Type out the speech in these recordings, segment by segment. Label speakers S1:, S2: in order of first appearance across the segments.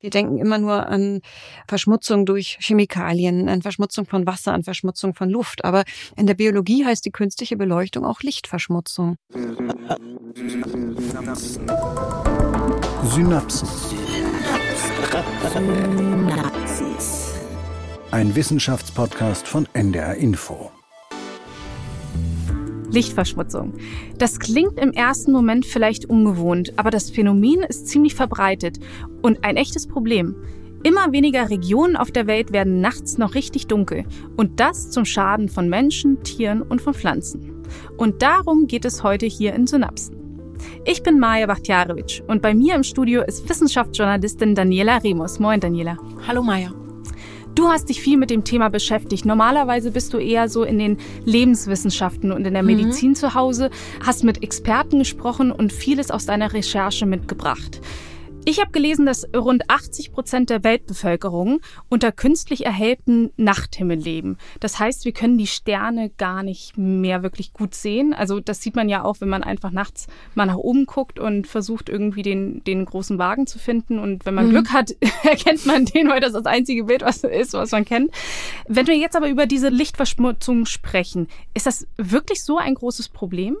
S1: Wir denken immer nur an Verschmutzung durch Chemikalien, an Verschmutzung von Wasser, an Verschmutzung von Luft. Aber in der Biologie heißt die künstliche Beleuchtung auch Lichtverschmutzung.
S2: Synapsen. Ein Wissenschaftspodcast von NDR Info.
S3: Lichtverschmutzung. Das klingt im ersten Moment vielleicht ungewohnt, aber das Phänomen ist ziemlich verbreitet und ein echtes Problem. Immer weniger Regionen auf der Welt werden nachts noch richtig dunkel und das zum Schaden von Menschen, Tieren und von Pflanzen. Und darum geht es heute hier in Synapsen. Ich bin Maja Bachtjarewitsch und bei mir im Studio ist Wissenschaftsjournalistin Daniela Remus. Moin Daniela.
S4: Hallo Maja.
S3: Du hast dich viel mit dem Thema beschäftigt. Normalerweise bist du eher so in den Lebenswissenschaften und in der mhm. Medizin mhm. zu Hause, hast mit Experten gesprochen und vieles aus deiner Recherche mitgebracht. Ich habe gelesen, dass rund 80 Prozent der Weltbevölkerung unter künstlich erhellten Nachthimmel leben. Das heißt, wir können die Sterne gar nicht mehr wirklich gut sehen. Also das sieht man ja auch, wenn man einfach nachts mal nach oben guckt und versucht irgendwie den, den großen Wagen zu finden. Und wenn man mhm. Glück hat, erkennt man den, weil das das einzige Bild was ist, was man kennt. Wenn wir jetzt aber über diese Lichtverschmutzung sprechen, ist das wirklich so ein großes Problem?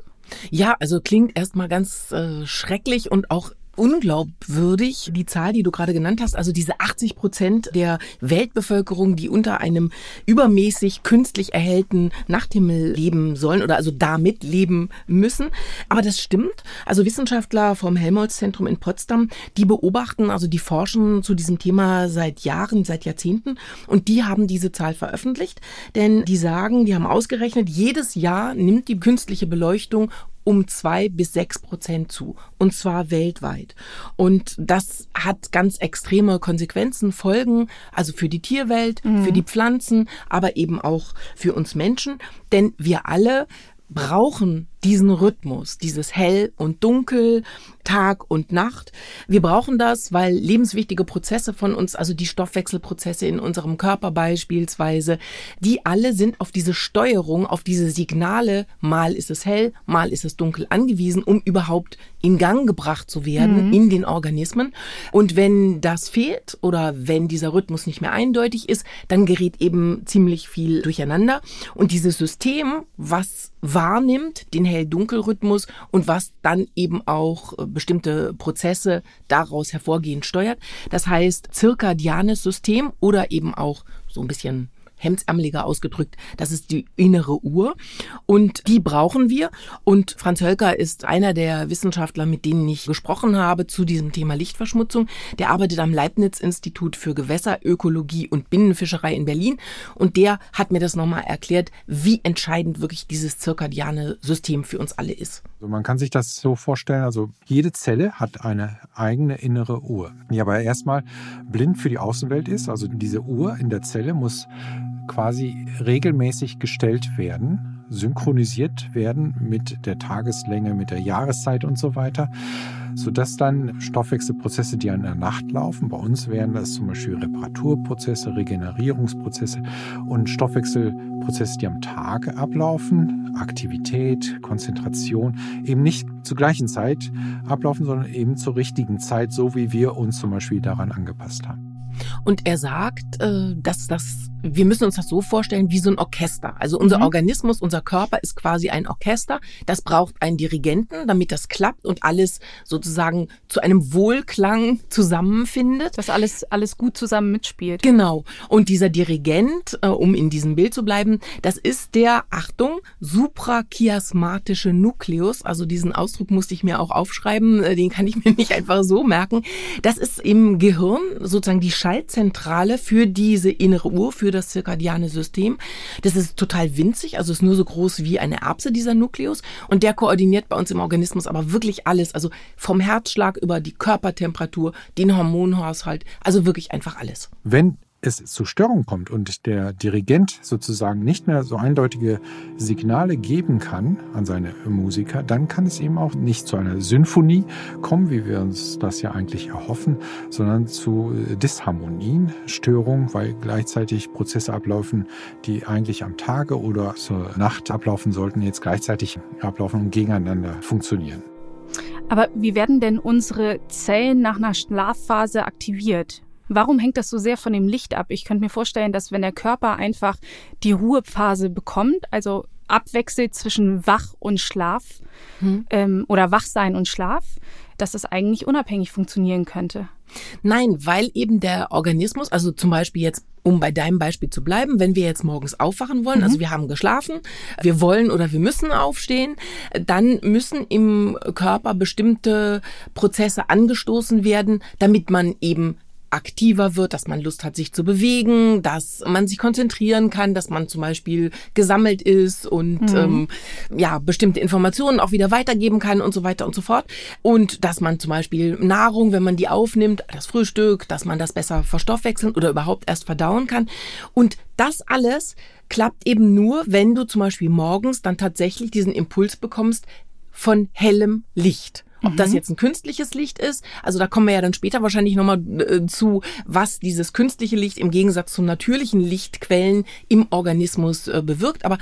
S4: Ja, also klingt erstmal ganz äh, schrecklich und auch unglaubwürdig, die Zahl, die du gerade genannt hast, also diese 80 Prozent der Weltbevölkerung, die unter einem übermäßig künstlich erhellten Nachthimmel leben sollen oder also damit leben müssen. Aber das stimmt. Also Wissenschaftler vom Helmholtz-Zentrum in Potsdam, die beobachten, also die forschen zu diesem Thema seit Jahren, seit Jahrzehnten und die haben diese Zahl veröffentlicht, denn die sagen, die haben ausgerechnet, jedes Jahr nimmt die künstliche Beleuchtung um zwei bis sechs Prozent zu. Und zwar weltweit. Und das hat ganz extreme Konsequenzen, Folgen, also für die Tierwelt, mhm. für die Pflanzen, aber eben auch für uns Menschen. Denn wir alle brauchen diesen Rhythmus, dieses Hell und Dunkel, Tag und Nacht. Wir brauchen das, weil lebenswichtige Prozesse von uns, also die Stoffwechselprozesse in unserem Körper beispielsweise, die alle sind auf diese Steuerung, auf diese Signale, mal ist es hell, mal ist es dunkel angewiesen, um überhaupt in Gang gebracht zu werden mhm. in den Organismen. Und wenn das fehlt oder wenn dieser Rhythmus nicht mehr eindeutig ist, dann gerät eben ziemlich viel durcheinander. Und dieses System, was wahrnimmt, den Hell-Dunkel-Rhythmus und was dann eben auch äh, bestimmte Prozesse daraus hervorgehend steuert. Das heißt, zirkadianes System oder eben auch so ein bisschen hemdsärmeliger ausgedrückt, das ist die innere Uhr und die brauchen wir und Franz Hölker ist einer der Wissenschaftler, mit denen ich gesprochen habe zu diesem Thema Lichtverschmutzung. Der arbeitet am Leibniz-Institut für Gewässerökologie und Binnenfischerei in Berlin und der hat mir das nochmal erklärt, wie entscheidend wirklich dieses zirkadiane System für uns alle ist.
S5: Also man kann sich das so vorstellen, also jede Zelle hat eine eigene innere Uhr, die aber erstmal blind für die Außenwelt ist. Also diese Uhr in der Zelle muss quasi regelmäßig gestellt werden, synchronisiert werden mit der Tageslänge, mit der Jahreszeit und so weiter, sodass dann Stoffwechselprozesse, die in der Nacht laufen, bei uns wären das zum Beispiel Reparaturprozesse, Regenerierungsprozesse und Stoffwechselprozesse, die am Tage ablaufen, Aktivität, Konzentration, eben nicht zur gleichen Zeit ablaufen, sondern eben zur richtigen Zeit, so wie wir uns zum Beispiel daran angepasst haben.
S4: Und er sagt, äh, dass das wir müssen uns das so vorstellen wie so ein Orchester. Also unser mhm. Organismus, unser Körper ist quasi ein Orchester. Das braucht einen Dirigenten, damit das klappt und alles sozusagen zu einem Wohlklang zusammenfindet.
S3: Dass alles, alles gut zusammen mitspielt.
S4: Genau. Und dieser Dirigent, äh, um in diesem Bild zu bleiben, das ist der, Achtung, suprachiasmatische Nukleus. Also diesen Ausdruck musste ich mir auch aufschreiben. Äh, den kann ich mir nicht einfach so merken. Das ist im Gehirn sozusagen die Schaltzentrale für diese innere Uhr, für das zirkadiane System. Das ist total winzig, also ist nur so groß wie eine Erbse, dieser Nukleus. Und der koordiniert bei uns im Organismus aber wirklich alles. Also vom Herzschlag über die Körpertemperatur, den Hormonhaushalt, also wirklich einfach alles.
S5: Wenn es zu Störungen kommt und der Dirigent sozusagen nicht mehr so eindeutige Signale geben kann an seine Musiker, dann kann es eben auch nicht zu einer Symphonie kommen, wie wir uns das ja eigentlich erhoffen, sondern zu Disharmonien, Störungen, weil gleichzeitig Prozesse ablaufen, die eigentlich am Tage oder zur Nacht ablaufen sollten, jetzt gleichzeitig ablaufen und gegeneinander funktionieren.
S3: Aber wie werden denn unsere Zellen nach einer Schlafphase aktiviert? Warum hängt das so sehr von dem Licht ab? Ich könnte mir vorstellen, dass wenn der Körper einfach die Ruhephase bekommt, also abwechselt zwischen Wach und Schlaf hm. ähm, oder Wachsein und Schlaf, dass es eigentlich unabhängig funktionieren könnte.
S4: Nein, weil eben der Organismus, also zum Beispiel jetzt, um bei deinem Beispiel zu bleiben, wenn wir jetzt morgens aufwachen wollen, mhm. also wir haben geschlafen, wir wollen oder wir müssen aufstehen, dann müssen im Körper bestimmte Prozesse angestoßen werden, damit man eben aktiver wird, dass man Lust hat, sich zu bewegen, dass man sich konzentrieren kann, dass man zum Beispiel gesammelt ist und mhm. ähm, ja bestimmte Informationen auch wieder weitergeben kann und so weiter und so fort. Und dass man zum Beispiel Nahrung, wenn man die aufnimmt, das Frühstück, dass man das besser verstoffwechseln oder überhaupt erst verdauen kann. Und das alles klappt eben nur, wenn du zum Beispiel morgens dann tatsächlich diesen Impuls bekommst von hellem Licht. Ob mhm. das jetzt ein künstliches Licht ist, also da kommen wir ja dann später wahrscheinlich nochmal äh, zu, was dieses künstliche Licht im Gegensatz zu natürlichen Lichtquellen im Organismus äh, bewirkt. Aber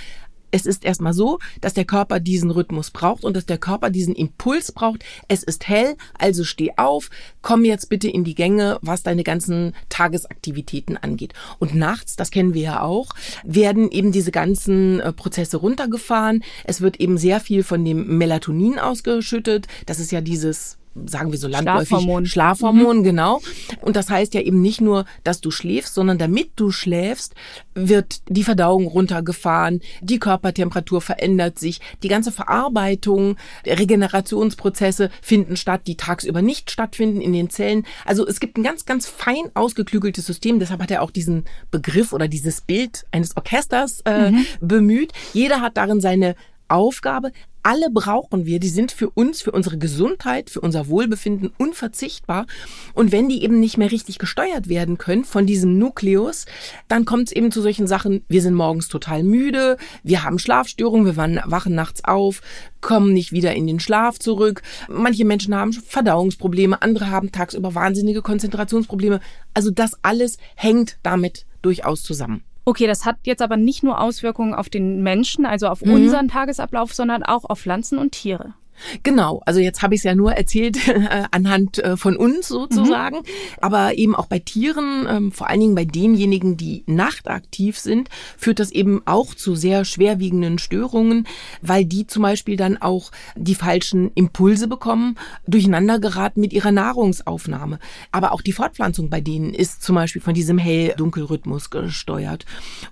S4: es ist erstmal so, dass der Körper diesen Rhythmus braucht und dass der Körper diesen Impuls braucht. Es ist hell, also steh auf, komm jetzt bitte in die Gänge, was deine ganzen Tagesaktivitäten angeht. Und nachts, das kennen wir ja auch, werden eben diese ganzen äh, Prozesse runtergefahren. Es wird eben sehr viel von dem Melatonin ausgeschüttet. Das ist ja dieses sagen wir so landläufig,
S3: Schlafhormon,
S4: Schlafhormon mhm. genau. Und das heißt ja eben nicht nur, dass du schläfst, sondern damit du schläfst, wird die Verdauung runtergefahren, die Körpertemperatur verändert sich, die ganze Verarbeitung, Regenerationsprozesse finden statt, die tagsüber nicht stattfinden in den Zellen. Also es gibt ein ganz, ganz fein ausgeklügeltes System. Deshalb hat er auch diesen Begriff oder dieses Bild eines Orchesters äh, mhm. bemüht. Jeder hat darin seine Aufgabe, alle brauchen wir, die sind für uns, für unsere Gesundheit, für unser Wohlbefinden unverzichtbar. Und wenn die eben nicht mehr richtig gesteuert werden können von diesem Nukleus, dann kommt es eben zu solchen Sachen, wir sind morgens total müde, wir haben Schlafstörungen, wir wachen nachts auf, kommen nicht wieder in den Schlaf zurück. Manche Menschen haben Verdauungsprobleme, andere haben tagsüber wahnsinnige Konzentrationsprobleme. Also das alles hängt damit durchaus zusammen.
S3: Okay, das hat jetzt aber nicht nur Auswirkungen auf den Menschen, also auf mhm. unseren Tagesablauf, sondern auch auf Pflanzen und Tiere.
S4: Genau, also jetzt habe ich es ja nur erzählt äh, anhand äh, von uns sozusagen, mhm. aber eben auch bei Tieren, ähm, vor allen Dingen bei denjenigen, die nachtaktiv sind, führt das eben auch zu sehr schwerwiegenden Störungen, weil die zum Beispiel dann auch die falschen Impulse bekommen, durcheinander geraten mit ihrer Nahrungsaufnahme. Aber auch die Fortpflanzung bei denen ist zum Beispiel von diesem Hell-Dunkel-Rhythmus gesteuert.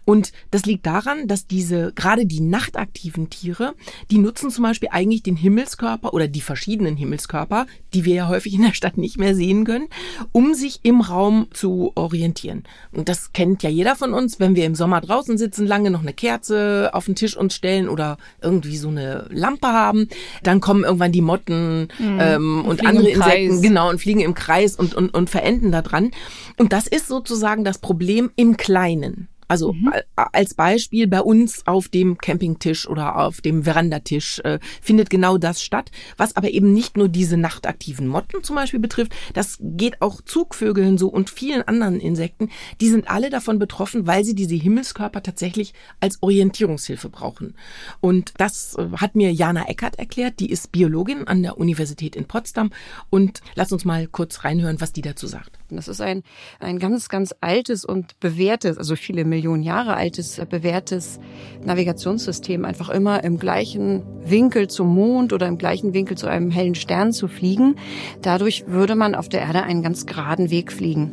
S4: Und das liegt daran, dass diese, gerade die nachtaktiven Tiere, die nutzen zum Beispiel eigentlich den Himmels Himmelskörper oder die verschiedenen Himmelskörper, die wir ja häufig in der Stadt nicht mehr sehen können, um sich im Raum zu orientieren. Und das kennt ja jeder von uns, wenn wir im Sommer draußen sitzen, lange noch eine Kerze auf den Tisch uns stellen oder irgendwie so eine Lampe haben, dann kommen irgendwann die Motten mhm. ähm, und, und andere Insekten, genau, und fliegen im Kreis und, und, und verenden da dran. Und das ist sozusagen das Problem im Kleinen. Also mhm. als Beispiel bei uns auf dem Campingtisch oder auf dem Verandatisch äh, findet genau das statt, was aber eben nicht nur diese nachtaktiven Motten zum Beispiel betrifft, das geht auch Zugvögeln so und vielen anderen Insekten, die sind alle davon betroffen, weil sie diese Himmelskörper tatsächlich als Orientierungshilfe brauchen. Und das äh, hat mir Jana Eckert erklärt, die ist Biologin an der Universität in Potsdam und lass uns mal kurz reinhören, was die dazu sagt.
S1: Das ist ein, ein ganz, ganz altes und bewährtes, also viele Millionen Jahre altes, äh, bewährtes Navigationssystem, einfach immer im gleichen Winkel zum Mond oder im gleichen Winkel zu einem hellen Stern zu fliegen. Dadurch würde man auf der Erde einen ganz geraden Weg fliegen.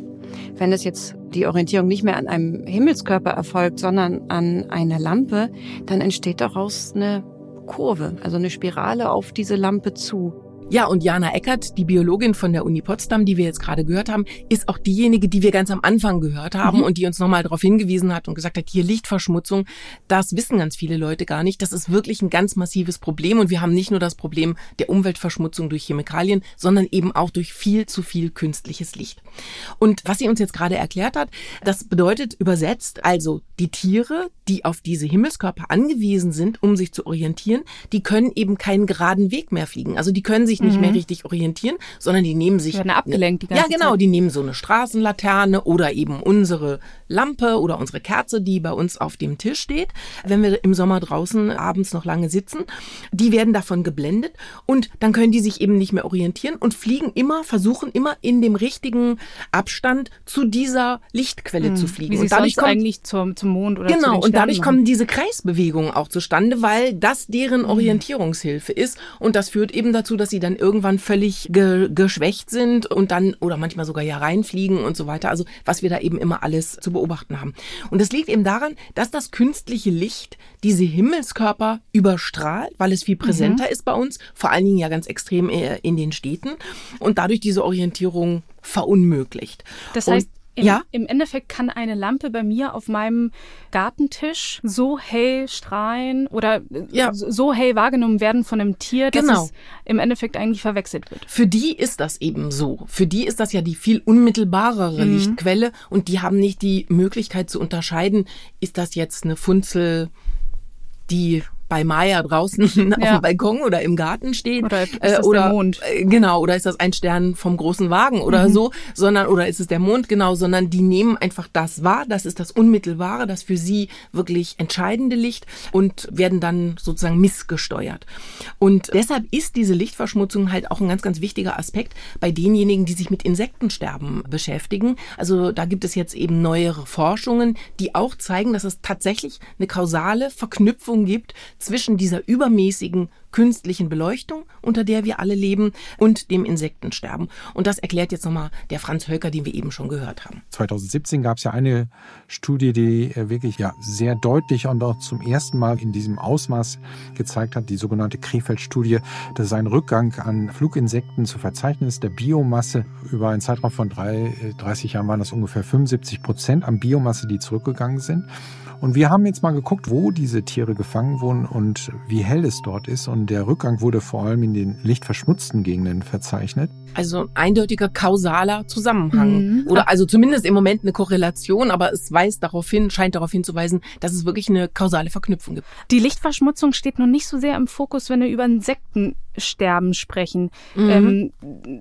S1: Wenn es jetzt die Orientierung nicht mehr an einem Himmelskörper erfolgt, sondern an einer Lampe, dann entsteht daraus eine Kurve, also eine Spirale auf diese Lampe zu.
S4: Ja, und Jana Eckert, die Biologin von der Uni Potsdam, die wir jetzt gerade gehört haben, ist auch diejenige, die wir ganz am Anfang gehört haben mhm. und die uns nochmal darauf hingewiesen hat und gesagt hat, hier Lichtverschmutzung, das wissen ganz viele Leute gar nicht. Das ist wirklich ein ganz massives Problem und wir haben nicht nur das Problem der Umweltverschmutzung durch Chemikalien, sondern eben auch durch viel zu viel künstliches Licht. Und was sie uns jetzt gerade erklärt hat, das bedeutet übersetzt also die Tiere, die auf diese Himmelskörper angewiesen sind, um sich zu orientieren, die können eben keinen geraden Weg mehr fliegen. Also die können sich sich nicht mehr richtig orientieren, sondern die nehmen sich
S3: Werden abgelenkt die
S4: ja
S3: ganze
S4: genau,
S3: Zeit.
S4: die nehmen so eine Straßenlaterne oder eben unsere Lampe oder unsere Kerze, die bei uns auf dem Tisch steht, wenn wir im Sommer draußen abends noch lange sitzen. Die werden davon geblendet und dann können die sich eben nicht mehr orientieren und fliegen immer, versuchen immer in dem richtigen Abstand zu dieser Lichtquelle zu fliegen.
S3: Wie
S4: und dadurch kommt
S3: eigentlich zum, zum Mond oder
S4: Genau, und dadurch
S3: Sternen
S4: kommen diese Kreisbewegungen auch zustande, weil das deren Orientierungshilfe ist. Und das führt eben dazu, dass sie dann irgendwann völlig ge geschwächt sind und dann oder manchmal sogar ja reinfliegen und so weiter. Also was wir da eben immer alles zu beobachten haben. Und das liegt eben daran, dass das künstliche Licht diese Himmelskörper überstrahlt, weil es viel präsenter ist bei uns, vor allen Dingen ja ganz extrem äh, in den Städten und dadurch diese Orientierung verunmöglicht.
S3: Das
S4: Und-
S3: heißt, im,
S4: ja?
S3: im Endeffekt kann eine Lampe bei mir auf meinem Gartentisch so hell strahlen oder äh,
S4: Ja.
S3: so so hell wahrgenommen werden von einem Tier, dass
S4: Genau.
S3: es im Endeffekt eigentlich verwechselt wird.
S4: Für die ist das eben so. Für die ist das ja die viel unmittelbarere
S3: Mhm.
S4: Lichtquelle und die haben nicht die Möglichkeit zu unterscheiden, ist das jetzt eine Funzel, die bei Maya draußen auf
S3: Ja.
S4: dem Balkon oder im Garten steht.
S3: Oder ist
S4: äh,
S3: das der
S4: oder,
S3: Mond?
S4: äh, Genau, oder ist das ein Stern vom großen Wagen oder
S3: Mhm.
S4: so, sondern, oder ist es der Mond, genau, sondern die nehmen einfach das wahr, das ist das Unmittelbare, das für sie wirklich entscheidende Licht und werden dann sozusagen missgesteuert. Und deshalb ist diese Lichtverschmutzung halt auch ein ganz, ganz wichtiger Aspekt bei denjenigen, die sich mit Insektensterben beschäftigen. Also da gibt es jetzt eben neuere Forschungen, die auch zeigen, dass es tatsächlich eine kausale Verknüpfung gibt zwischen dieser übermäßigen künstlichen Beleuchtung, unter der wir alle leben, und dem Insektensterben. Und das erklärt jetzt nochmal der Franz Hölker, den wir eben schon gehört haben.
S5: 2017 gab es ja eine Studie, die äh, wirklich ja sehr deutlich und auch zum ersten Mal in diesem Ausmaß gezeigt hat, die sogenannte Krefeld-Studie, dass ein Rückgang an Fluginsekten zu verzeichnen ist, der Biomasse. Über einen Zeitraum von drei, äh, 30 Jahren waren das ungefähr 75 Prozent an Biomasse, die zurückgegangen sind. Und wir haben jetzt mal geguckt, wo diese Tiere gefangen wurden und wie hell es dort ist. Und der Rückgang wurde vor allem in den lichtverschmutzten Gegenden verzeichnet.
S4: Also eindeutiger kausaler Zusammenhang.
S3: Mhm.
S4: Oder also zumindest im Moment eine Korrelation, aber es weist darauf hin, scheint darauf hinzuweisen, dass es wirklich eine kausale Verknüpfung gibt.
S3: Die Lichtverschmutzung steht noch nicht so sehr im Fokus, wenn wir über Insektensterben sprechen.
S4: Mhm.
S3: Ähm,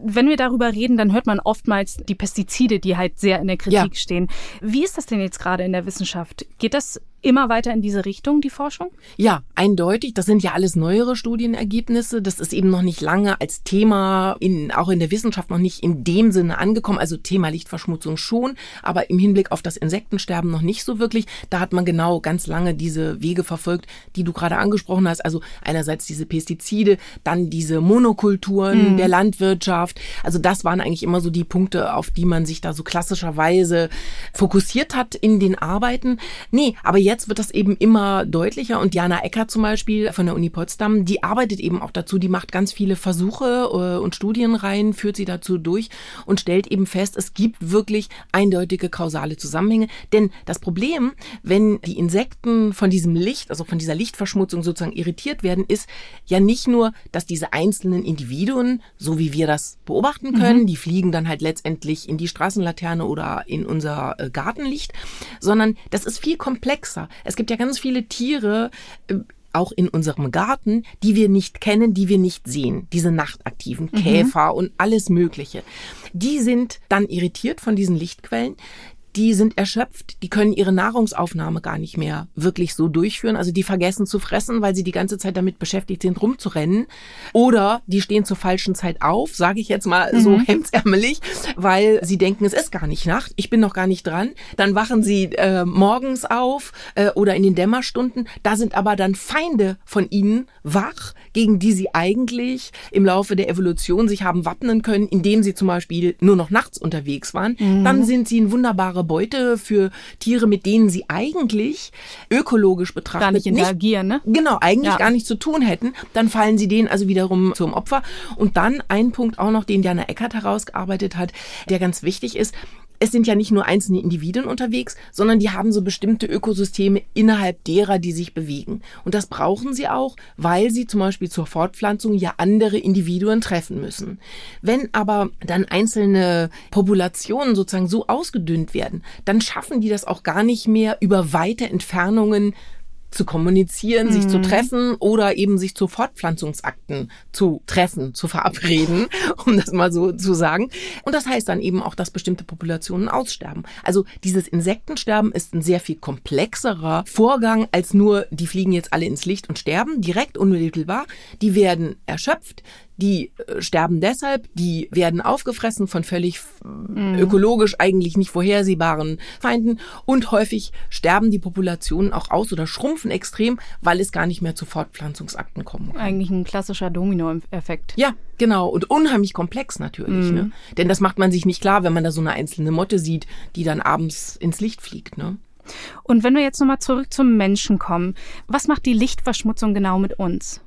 S3: wenn wir darüber reden, dann hört man oftmals die Pestizide, die halt sehr in der Kritik
S4: Ja.
S3: stehen. Wie ist das denn jetzt gerade in der Wissenschaft? Geht das immer weiter in diese Richtung, die Forschung?
S4: Ja, eindeutig. Das sind ja alles neuere Studienergebnisse. Das ist eben noch nicht lange als Thema in, auch in der Wissenschaft noch nicht in dem Sinne angekommen. Also Thema Lichtverschmutzung schon, aber im Hinblick auf das Insektensterben noch nicht so wirklich. Da hat man genau ganz lange diese Wege verfolgt, die du gerade angesprochen hast. Also einerseits diese Pestizide, dann diese Monokulturen der Landwirtschaft. Also das waren eigentlich immer so die Punkte, auf die man sich da so klassischerweise fokussiert hat in den Arbeiten. Nee, aber jetzt wird das eben immer deutlicher und Jana Ecker zum Beispiel von der Uni Potsdam, die arbeitet eben auch dazu, die macht ganz viele Versuche äh, und Studienreihen, führt sie dazu durch und stellt eben fest, es gibt wirklich eindeutige kausale Zusammenhänge. Denn das Problem, wenn die Insekten von diesem Licht, also von dieser Lichtverschmutzung sozusagen irritiert werden, ist ja nicht nur, dass diese einzelnen Individuen, so wie wir das beobachten können, die fliegen dann halt letztendlich in die Straßenlaterne oder in unser äh, Gartenlicht, sondern das ist viel komplexer. Es gibt ja ganz viele Tiere, äh, auch in unserem Garten, die wir nicht kennen, die wir nicht sehen. Diese nachtaktiven Käfer und alles Mögliche. Die sind dann irritiert von diesen Lichtquellen. Die sind erschöpft, die können ihre Nahrungsaufnahme gar nicht mehr wirklich so durchführen. Also die vergessen zu fressen, weil sie die ganze Zeit damit beschäftigt sind, rumzurennen. Oder die stehen zur falschen Zeit auf, sage ich jetzt mal so hemdsärmelig, weil sie denken, es ist gar nicht Nacht, ich bin noch gar nicht dran. Dann wachen sie äh, morgens auf äh, oder in den Dämmerstunden. Da sind aber dann Feinde von ihnen wach, gegen die sie eigentlich im Laufe der Evolution sich haben wappnen können, indem sie zum Beispiel nur noch nachts unterwegs waren. Dann sind sie ein wunderbare Beute für Tiere, mit denen sie eigentlich ökologisch betrachtet
S3: Gar nicht interagieren, ne?
S4: Genau, eigentlich
S3: Ja.
S4: gar nichts zu tun hätten. Dann fallen sie denen also wiederum zum Opfer. Und dann ein Punkt auch noch, den Diana Eckert herausgearbeitet hat, der ganz wichtig ist. Es sind ja nicht nur einzelne Individuen unterwegs, sondern die haben so bestimmte Ökosysteme innerhalb derer, die sich bewegen. Und das brauchen sie auch, weil sie zum Beispiel zur Fortpflanzung ja andere Individuen treffen müssen. Wenn aber dann einzelne Populationen sozusagen so ausgedünnt werden, dann schaffen die das auch gar nicht mehr über weite Entfernungen zu kommunizieren, mhm. sich zu treffen oder eben sich zu Fortpflanzungsakten zu treffen, zu verabreden, um das mal so zu sagen. Und das heißt dann eben auch, dass bestimmte Populationen aussterben. Also dieses Insektensterben ist ein sehr viel komplexerer Vorgang als nur, die fliegen jetzt alle ins Licht und sterben, direkt unmittelbar. Die werden erschöpft, die äh, sterben deshalb, die werden aufgefressen von völlig mhm. ökologisch eigentlich nicht vorhersehbaren Feinden und häufig sterben die Populationen auch aus oder schrumpfen extrem, weil es gar nicht mehr zu Fortpflanzungsakten kommen kann.
S3: Eigentlich ein klassischer Dominoeffekt.
S4: Ja, genau und unheimlich komplex natürlich, mhm. ne? Denn das macht man sich nicht klar, wenn man da so eine einzelne Motte sieht, die dann abends ins Licht fliegt, ne?
S3: Und wenn wir jetzt nochmal zurück zum Menschen kommen, was macht die Lichtverschmutzung genau mit uns?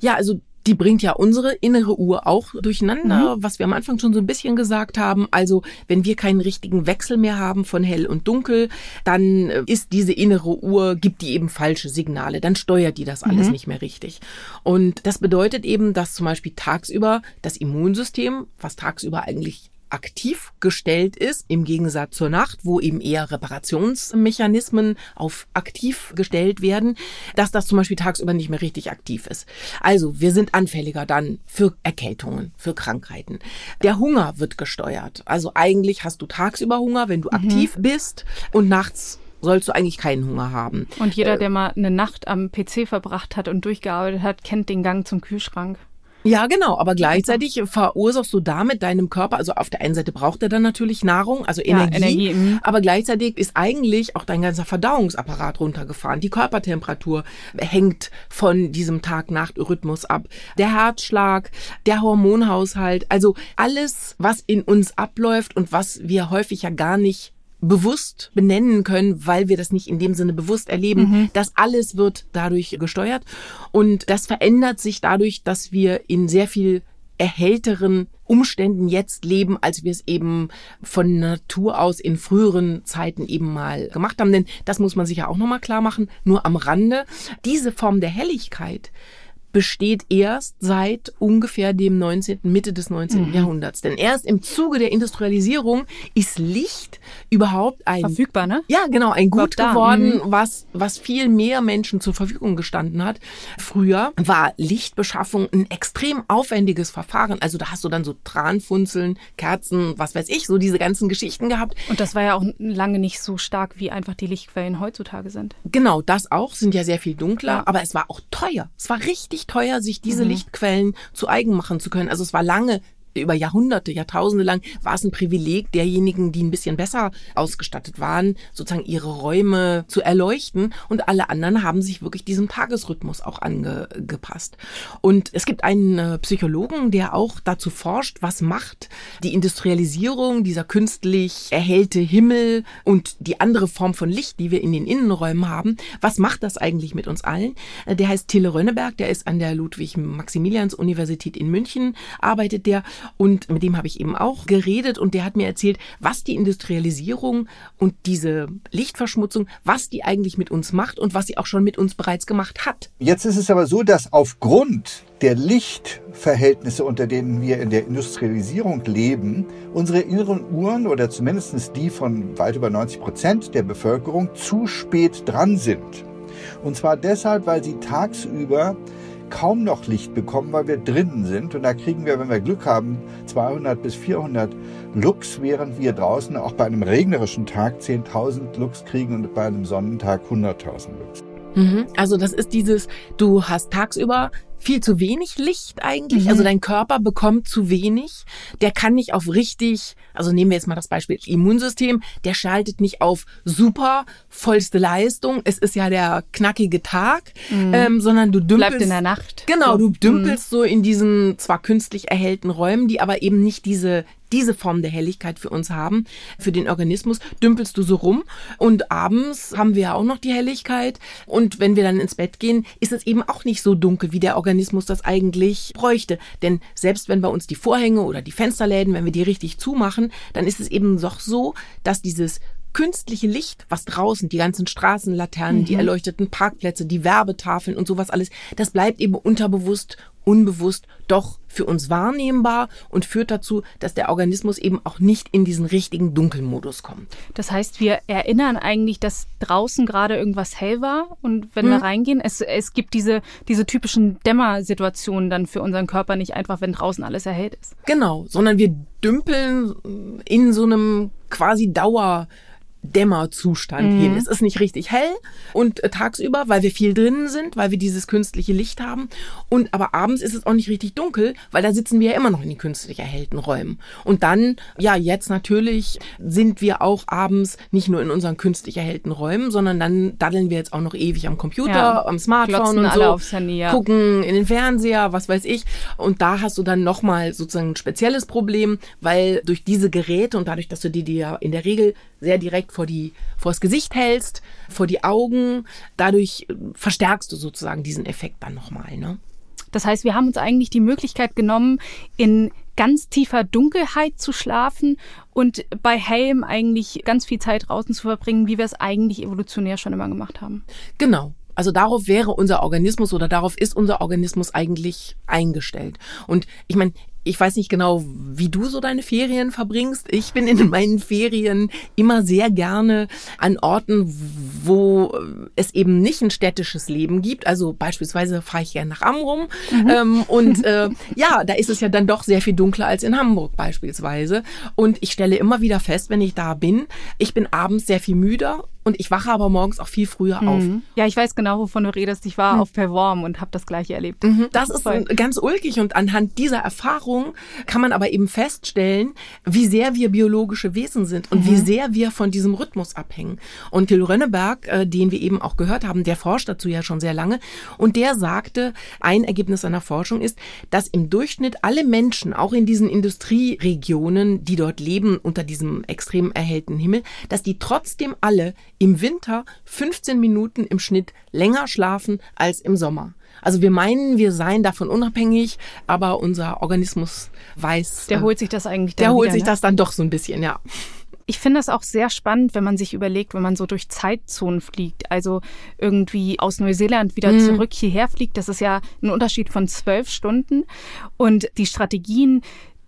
S4: Ja, also die bringt ja unsere innere Uhr auch durcheinander, mhm. was wir am Anfang schon so ein bisschen gesagt haben. Also wenn wir keinen richtigen Wechsel mehr haben von hell und dunkel, dann äh, ist diese innere Uhr, gibt die eben falsche Signale, dann steuert die das alles mhm. nicht mehr richtig. Und das bedeutet eben, dass zum Beispiel tagsüber das Immunsystem, was tagsüber eigentlich aktiv gestellt ist, im Gegensatz zur Nacht, wo eben eher Reparationsmechanismen auf aktiv gestellt werden, dass das zum Beispiel tagsüber nicht mehr richtig aktiv ist. Also wir sind anfälliger dann für Erkältungen, für Krankheiten. Der Hunger wird gesteuert. Also eigentlich hast du tagsüber Hunger, wenn du mhm. aktiv bist und nachts sollst du eigentlich keinen Hunger haben.
S3: Und jeder, äh, der mal eine Nacht am PC verbracht hat und durchgearbeitet hat, kennt den Gang zum Kühlschrank.
S4: Ja, genau, aber gleichzeitig verursachst du damit deinem Körper, also auf der einen Seite braucht er dann natürlich Nahrung, also Energie, ja, Energie mhm. aber gleichzeitig ist eigentlich auch dein ganzer Verdauungsapparat runtergefahren. Die Körpertemperatur hängt von diesem Tag-Nacht-Rhythmus ab. Der Herzschlag, der Hormonhaushalt, also alles, was in uns abläuft und was wir häufig ja gar nicht bewusst benennen können, weil wir das nicht in dem Sinne bewusst erleben. Mhm. Das alles wird dadurch gesteuert und das verändert sich dadurch, dass wir in sehr viel erhälteren Umständen jetzt leben, als wir es eben von Natur aus in früheren Zeiten eben mal gemacht haben. Denn das muss man sich ja auch nochmal klar machen, nur am Rande. Diese Form der Helligkeit, besteht erst seit ungefähr dem 19., Mitte des 19. Mhm. Jahrhunderts. Denn erst im Zuge der Industrialisierung ist Licht überhaupt ein
S3: verfügbar, ne?
S4: Ja, genau, ein Gut geworden, mhm. was was viel mehr Menschen zur Verfügung gestanden hat. Früher war Lichtbeschaffung ein extrem aufwendiges Verfahren. Also da hast du dann so Tranfunzeln, Kerzen, was weiß ich, so diese ganzen Geschichten gehabt.
S3: Und das war ja auch lange nicht so stark, wie einfach die Lichtquellen heutzutage sind.
S4: Genau, das auch sind ja sehr viel dunkler, ja. aber es war auch teuer. Es war richtig richtig teuer, sich diese mhm. Lichtquellen zu eigen machen zu können. Also es war lange über Jahrhunderte, Jahrtausende lang war es ein Privileg derjenigen, die ein bisschen besser ausgestattet waren, sozusagen ihre Räume zu erleuchten und alle anderen haben sich wirklich diesem Tagesrhythmus auch angepasst. Und es gibt einen äh, Psychologen, der auch dazu forscht, was macht die Industrialisierung, dieser künstlich erhellte Himmel und die andere Form von Licht, die wir in den Innenräumen haben, was macht das eigentlich mit uns allen? Äh, der heißt Tille Rönneberg, der ist an der Ludwig-Maximilians-Universität in München, arbeitet der und mit dem habe ich eben auch geredet und der hat mir erzählt, was die Industrialisierung und diese Lichtverschmutzung, was die eigentlich mit uns macht und was sie auch schon mit uns bereits gemacht hat.
S6: Jetzt ist es aber so, dass aufgrund der Lichtverhältnisse, unter denen wir in der Industrialisierung leben, unsere inneren Uhren oder zumindest die von weit über 90 Prozent der Bevölkerung zu spät dran sind. Und zwar deshalb, weil sie tagsüber kaum noch Licht bekommen, weil wir drinnen sind. Und da kriegen wir, wenn wir Glück haben, 200 bis 400 Lux, während wir draußen auch bei einem regnerischen Tag 10.000 Lux kriegen und bei einem Sonnentag 100.000 Lux.
S4: Mhm. Also das ist dieses, du hast tagsüber viel zu wenig Licht eigentlich. Mhm. Also dein Körper bekommt zu wenig. Der kann nicht auf richtig, also nehmen wir jetzt mal das Beispiel Immunsystem, der schaltet nicht auf super vollste Leistung. Es ist ja der knackige Tag, mhm. ähm, sondern du dümpelst.
S3: Bleibt in der Nacht.
S4: Genau, du dümpelst mhm. so in diesen zwar künstlich erhellten Räumen, die aber eben nicht diese diese Form der Helligkeit für uns haben, für den Organismus, dümpelst du so rum. Und abends haben wir ja auch noch die Helligkeit. Und wenn wir dann ins Bett gehen, ist es eben auch nicht so dunkel, wie der Organismus das eigentlich bräuchte. Denn selbst wenn bei uns die Vorhänge oder die Fensterläden, wenn wir die richtig zumachen, dann ist es eben doch so, dass dieses künstliche Licht, was draußen, die ganzen Straßenlaternen, mhm. die erleuchteten Parkplätze, die Werbetafeln und sowas alles, das bleibt eben unterbewusst unbewusst doch für uns wahrnehmbar und führt dazu, dass der Organismus eben auch nicht in diesen richtigen Dunkelmodus kommt.
S3: Das heißt, wir erinnern eigentlich, dass draußen gerade irgendwas hell war und wenn
S4: Mhm.
S3: wir reingehen, es, es gibt diese, diese typischen Dämmersituationen dann für unseren Körper nicht einfach, wenn draußen alles erhellt ist.
S4: Genau, sondern wir dümpeln in so einem quasi Dauer Dämmerzustand
S3: Mhm.
S4: hin. Es ist nicht richtig hell und äh, tagsüber, weil wir viel drinnen sind, weil wir dieses künstliche Licht haben. Und aber abends ist es auch nicht richtig dunkel, weil da sitzen wir ja immer noch in den künstlich erhellten Räumen. Und dann, ja, jetzt natürlich sind wir auch abends nicht nur in unseren künstlich erhellten Räumen, sondern dann daddeln wir jetzt auch noch ewig am Computer,
S3: Ja,
S4: am Smartphone und so,
S3: Handy, ja.
S4: gucken in den Fernseher, was weiß ich. Und da hast du dann nochmal sozusagen ein spezielles Problem, weil durch diese Geräte und dadurch, dass du die dir ja in der Regel sehr direkt vor die, vors Gesicht hältst, vor die Augen, dadurch äh, verstärkst du sozusagen diesen Effekt dann nochmal, ne?
S3: Das heißt, wir haben uns eigentlich die Möglichkeit genommen, in ganz tiefer Dunkelheit zu schlafen und bei hellem eigentlich ganz viel Zeit draußen zu verbringen, wie wir es eigentlich evolutionär schon immer gemacht haben.
S4: Genau. Also darauf wäre unser Organismus oder darauf ist unser Organismus eigentlich eingestellt. Und ich meine, ich weiß nicht genau, wie du so deine Ferien verbringst. Ich bin in meinen Ferien immer sehr gerne an Orten, wo es eben nicht ein städtisches Leben gibt. Also beispielsweise fahre ich gerne nach Amrum. Ähm, und äh, ja, da ist es ja dann doch sehr viel dunkler als in Hamburg beispielsweise. Und ich stelle immer wieder fest, wenn ich da bin, ich bin abends sehr viel müder und ich wache aber morgens auch viel früher auf.
S3: Ja, ich weiß genau, wovon du redest. Ich war auf Perform und habe das gleiche erlebt.
S4: Das ist
S3: Voll.
S4: ganz ulkig und anhand dieser Erfahrung kann man aber eben feststellen, wie sehr wir biologische Wesen sind und wie sehr wir von diesem Rhythmus abhängen. Und Till Rönneberg, äh, den wir eben auch gehört haben, der forscht dazu ja schon sehr lange und der sagte, ein Ergebnis seiner Forschung ist, dass im Durchschnitt alle Menschen, auch in diesen Industrieregionen, die dort leben unter diesem extrem erhellten Himmel, dass die trotzdem alle im Winter 15 Minuten im Schnitt länger schlafen als im Sommer. Also wir meinen, wir seien davon unabhängig, aber unser Organismus weiß,
S3: Der
S4: äh,
S3: holt sich das eigentlich dann
S4: der holt
S3: wieder,
S4: sich
S3: ne?
S4: das dann doch so ein bisschen, ja.
S3: Ich finde das auch sehr spannend, wenn man sich überlegt, wenn man so durch Zeitzonen fliegt. Also irgendwie aus Neuseeland wieder zurück hierher fliegt. Das ist ja ein Unterschied von zwölf Stunden. Und die Strategien,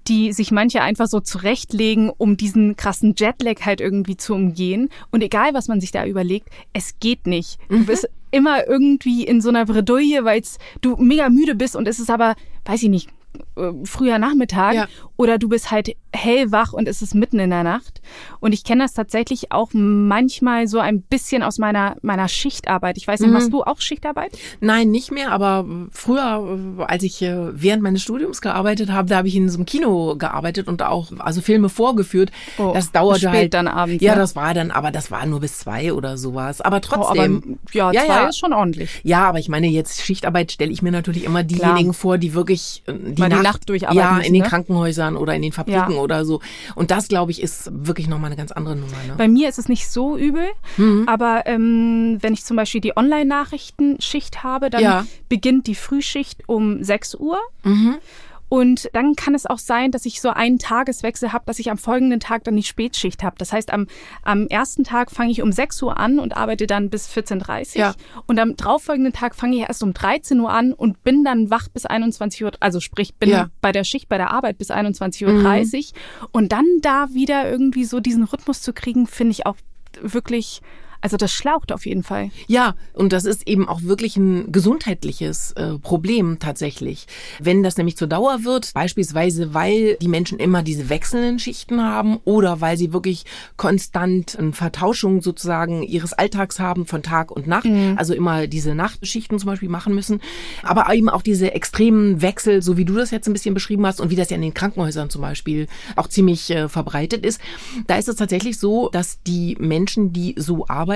S3: die sich manche einfach so zurechtlegen, um diesen krassen Jetlag halt irgendwie zu umgehen. Und egal, was man sich da überlegt, es geht nicht. Du bist immer irgendwie in so einer Bredouille, weil du mega müde bist und es ist aber, weiß ich nicht, äh, früher Nachmittag
S4: Ja.
S3: oder du bist halt hellwach und es ist mitten in der Nacht. Und ich kenne das tatsächlich auch manchmal so ein bisschen aus meiner, meiner Schichtarbeit. Ich weiß nicht, machst du auch Schichtarbeit?
S4: Nein, nicht mehr, aber früher, als ich äh, während meines Studiums gearbeitet habe, da habe ich in so einem Kino gearbeitet und auch also Filme vorgeführt.
S3: Oh,
S4: das dauerte
S3: spät
S4: halt
S3: dann abends,
S4: Ja,
S3: ne?
S4: das war dann, aber das war nur bis zwei oder sowas. Aber
S3: Oh, aber
S4: trotzdem.
S3: ja,
S4: Ja,
S3: zwei
S4: ja.
S3: ist schon ordentlich.
S4: Ja, aber ich meine, jetzt Schichtarbeit stelle ich mir natürlich immer diejenigen
S3: Klar.
S4: vor, die wirklich äh, die,
S3: Weil die
S4: Nacht,
S3: Nacht durcharbeiten
S4: Ja, in den
S3: ne?
S4: Krankenhäusern oder in den Fabriken
S3: Ja.
S4: Oder so. Und das, glaube ich, ist wirklich nochmal eine ganz andere Nummer. Ne?
S3: Bei mir ist es nicht so übel,
S4: Mhm.
S3: aber ähm, wenn ich zum Beispiel die Online-Nachrichtenschicht habe, dann
S4: Ja.
S3: beginnt die Frühschicht um 6 Uhr.
S4: Mhm.
S3: Und dann kann es auch sein, dass ich so einen Tageswechsel habe, dass ich am folgenden Tag dann die Spätschicht habe. Das heißt, am, am ersten Tag fange ich um 6 Uhr an und arbeite dann bis 14.30 Uhr.
S4: Ja.
S3: Und am darauffolgenden Tag fange ich erst um 13 Uhr an und bin dann wach bis 21 Uhr. Also sprich, bin
S4: Ja.
S3: bei der Schicht, bei der Arbeit bis 21.30 Uhr. Und dann da wieder irgendwie so diesen Rhythmus zu kriegen, finde ich auch wirklich, also das schlaucht auf jeden Fall.
S4: Ja, und das ist eben auch wirklich ein gesundheitliches äh, Problem tatsächlich. Wenn das nämlich zur Dauer wird, beispielsweise weil die Menschen immer diese wechselnden Schichten haben oder weil sie wirklich konstant eine Vertauschung sozusagen ihres Alltags haben von Tag und Nacht, also immer diese Nachtschichten zum Beispiel machen müssen, aber eben auch diese extremen Wechsel, so wie du das jetzt ein bisschen beschrieben hast und wie das ja in den Krankenhäusern zum Beispiel auch ziemlich äh, verbreitet ist, da ist es tatsächlich so, dass die Menschen, die so arbeiten,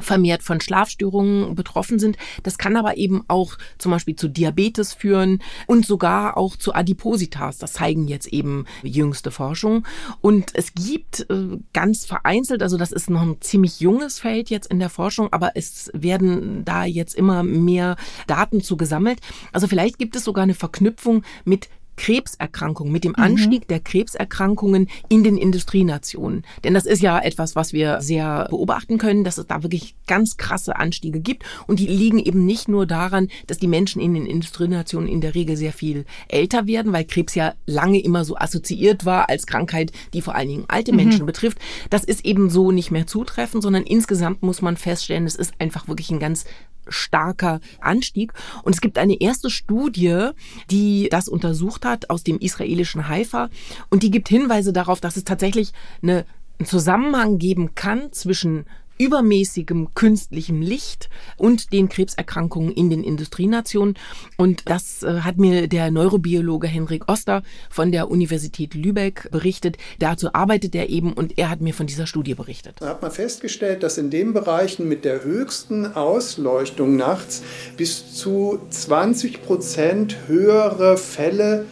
S4: vermehrt von Schlafstörungen betroffen sind. Das kann aber eben auch zum Beispiel zu Diabetes führen und sogar auch zu Adipositas. Das zeigen jetzt eben jüngste Forschung. Und es gibt äh, ganz vereinzelt, also das ist noch ein ziemlich junges Feld jetzt in der Forschung, aber es werden da jetzt immer mehr Daten zu gesammelt. Also vielleicht gibt es sogar eine Verknüpfung mit Krebserkrankungen, mit dem mhm. Anstieg der Krebserkrankungen in den Industrienationen. Denn das ist ja etwas, was wir sehr beobachten können, dass es da wirklich ganz krasse Anstiege gibt. Und die liegen eben nicht nur daran, dass die Menschen in den Industrienationen in der Regel sehr viel älter werden, weil Krebs ja lange immer so assoziiert war als Krankheit, die vor allen Dingen alte Menschen mhm. betrifft. Das ist eben so nicht mehr zutreffend, sondern insgesamt muss man feststellen, es ist einfach wirklich ein ganz starker Anstieg. Und es gibt eine erste Studie, die das untersucht hat aus dem israelischen Haifa. Und die gibt Hinweise darauf, dass es tatsächlich eine, einen Zusammenhang geben kann zwischen übermäßigem künstlichem Licht und den Krebserkrankungen in den Industrienationen. Und das äh, hat mir der Neurobiologe Henrik Oster von der Universität Lübeck berichtet. Dazu arbeitet er eben und er hat mir von dieser Studie berichtet.
S7: Da hat man festgestellt, dass in den Bereichen mit der höchsten Ausleuchtung nachts bis zu 20 Prozent höhere Fälle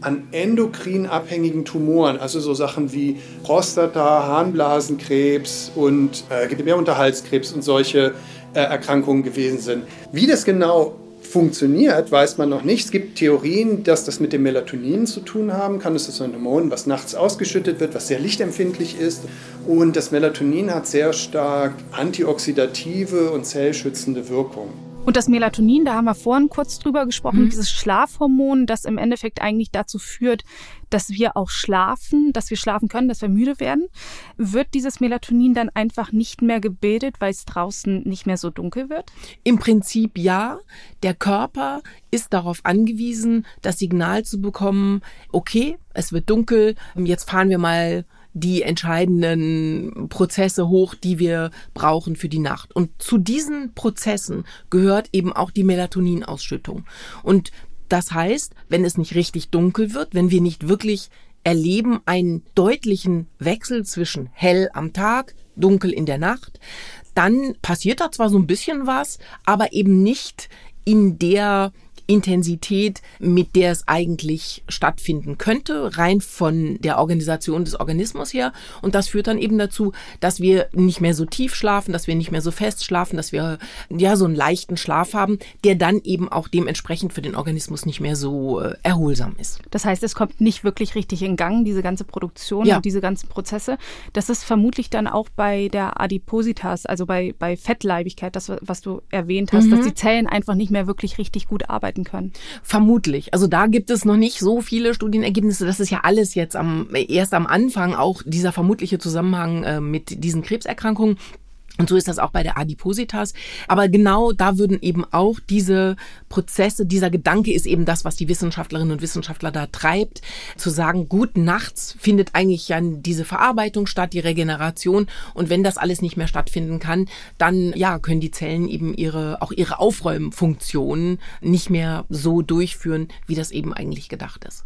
S7: an endokrin abhängigen Tumoren, also so Sachen wie Prostata, Harnblasenkrebs und äh, Gebärmutterhalskrebs und solche äh, Erkrankungen gewesen sind. Wie das genau funktioniert, weiß man noch nicht. Es gibt Theorien, dass das mit dem Melatonin zu tun haben kann. Das ist ein Hormon, was nachts ausgeschüttet wird, was sehr lichtempfindlich ist. Und das Melatonin hat sehr stark antioxidative und zellschützende Wirkung.
S3: Und das Melatonin, da haben wir vorhin kurz drüber gesprochen, mhm. dieses Schlafhormon, das im Endeffekt eigentlich dazu führt, dass wir auch schlafen, dass wir schlafen können, dass wir müde werden. Wird dieses Melatonin dann einfach nicht mehr gebildet, weil es draußen nicht mehr so dunkel wird?
S4: Im Prinzip ja. Der Körper ist darauf angewiesen, das Signal zu bekommen, okay, es wird dunkel, jetzt fahren wir mal die entscheidenden Prozesse hoch, die wir brauchen für die Nacht. Und zu diesen Prozessen gehört eben auch die Melatoninausschüttung. Und das heißt, wenn es nicht richtig dunkel wird, wenn wir nicht wirklich erleben einen deutlichen Wechsel zwischen hell am Tag, dunkel in der Nacht, dann passiert da zwar so ein bisschen was, aber eben nicht in der Intensität, mit der es eigentlich stattfinden könnte, rein von der Organisation des Organismus her. Und das führt dann eben dazu, dass wir nicht mehr so tief schlafen, dass wir nicht mehr so fest schlafen, dass wir ja so einen leichten Schlaf haben, der dann eben auch dementsprechend für den Organismus nicht mehr so äh, erholsam ist.
S3: Das heißt, es kommt nicht wirklich richtig in Gang, diese ganze Produktion ja. und diese ganzen Prozesse. Das ist vermutlich dann auch bei der Adipositas, also bei, bei Fettleibigkeit, das, was du erwähnt hast, mhm. dass die Zellen einfach nicht mehr wirklich richtig gut arbeiten arbeiten können?
S4: Vermutlich. Also da gibt es noch nicht so viele Studienergebnisse. Das ist ja alles jetzt am, erst am Anfang auch dieser vermutliche Zusammenhang äh, mit diesen Krebserkrankungen. Und so ist das auch bei der Adipositas. Aber genau da würden eben auch diese Prozesse, dieser Gedanke ist eben das, was die Wissenschaftlerinnen und Wissenschaftler da treibt, zu sagen, gut, nachts findet eigentlich ja diese Verarbeitung statt, die Regeneration. Und wenn das alles nicht mehr stattfinden kann, dann, ja, können die Zellen eben ihre, auch ihre Aufräumfunktionen nicht mehr so durchführen, wie das eben eigentlich gedacht ist.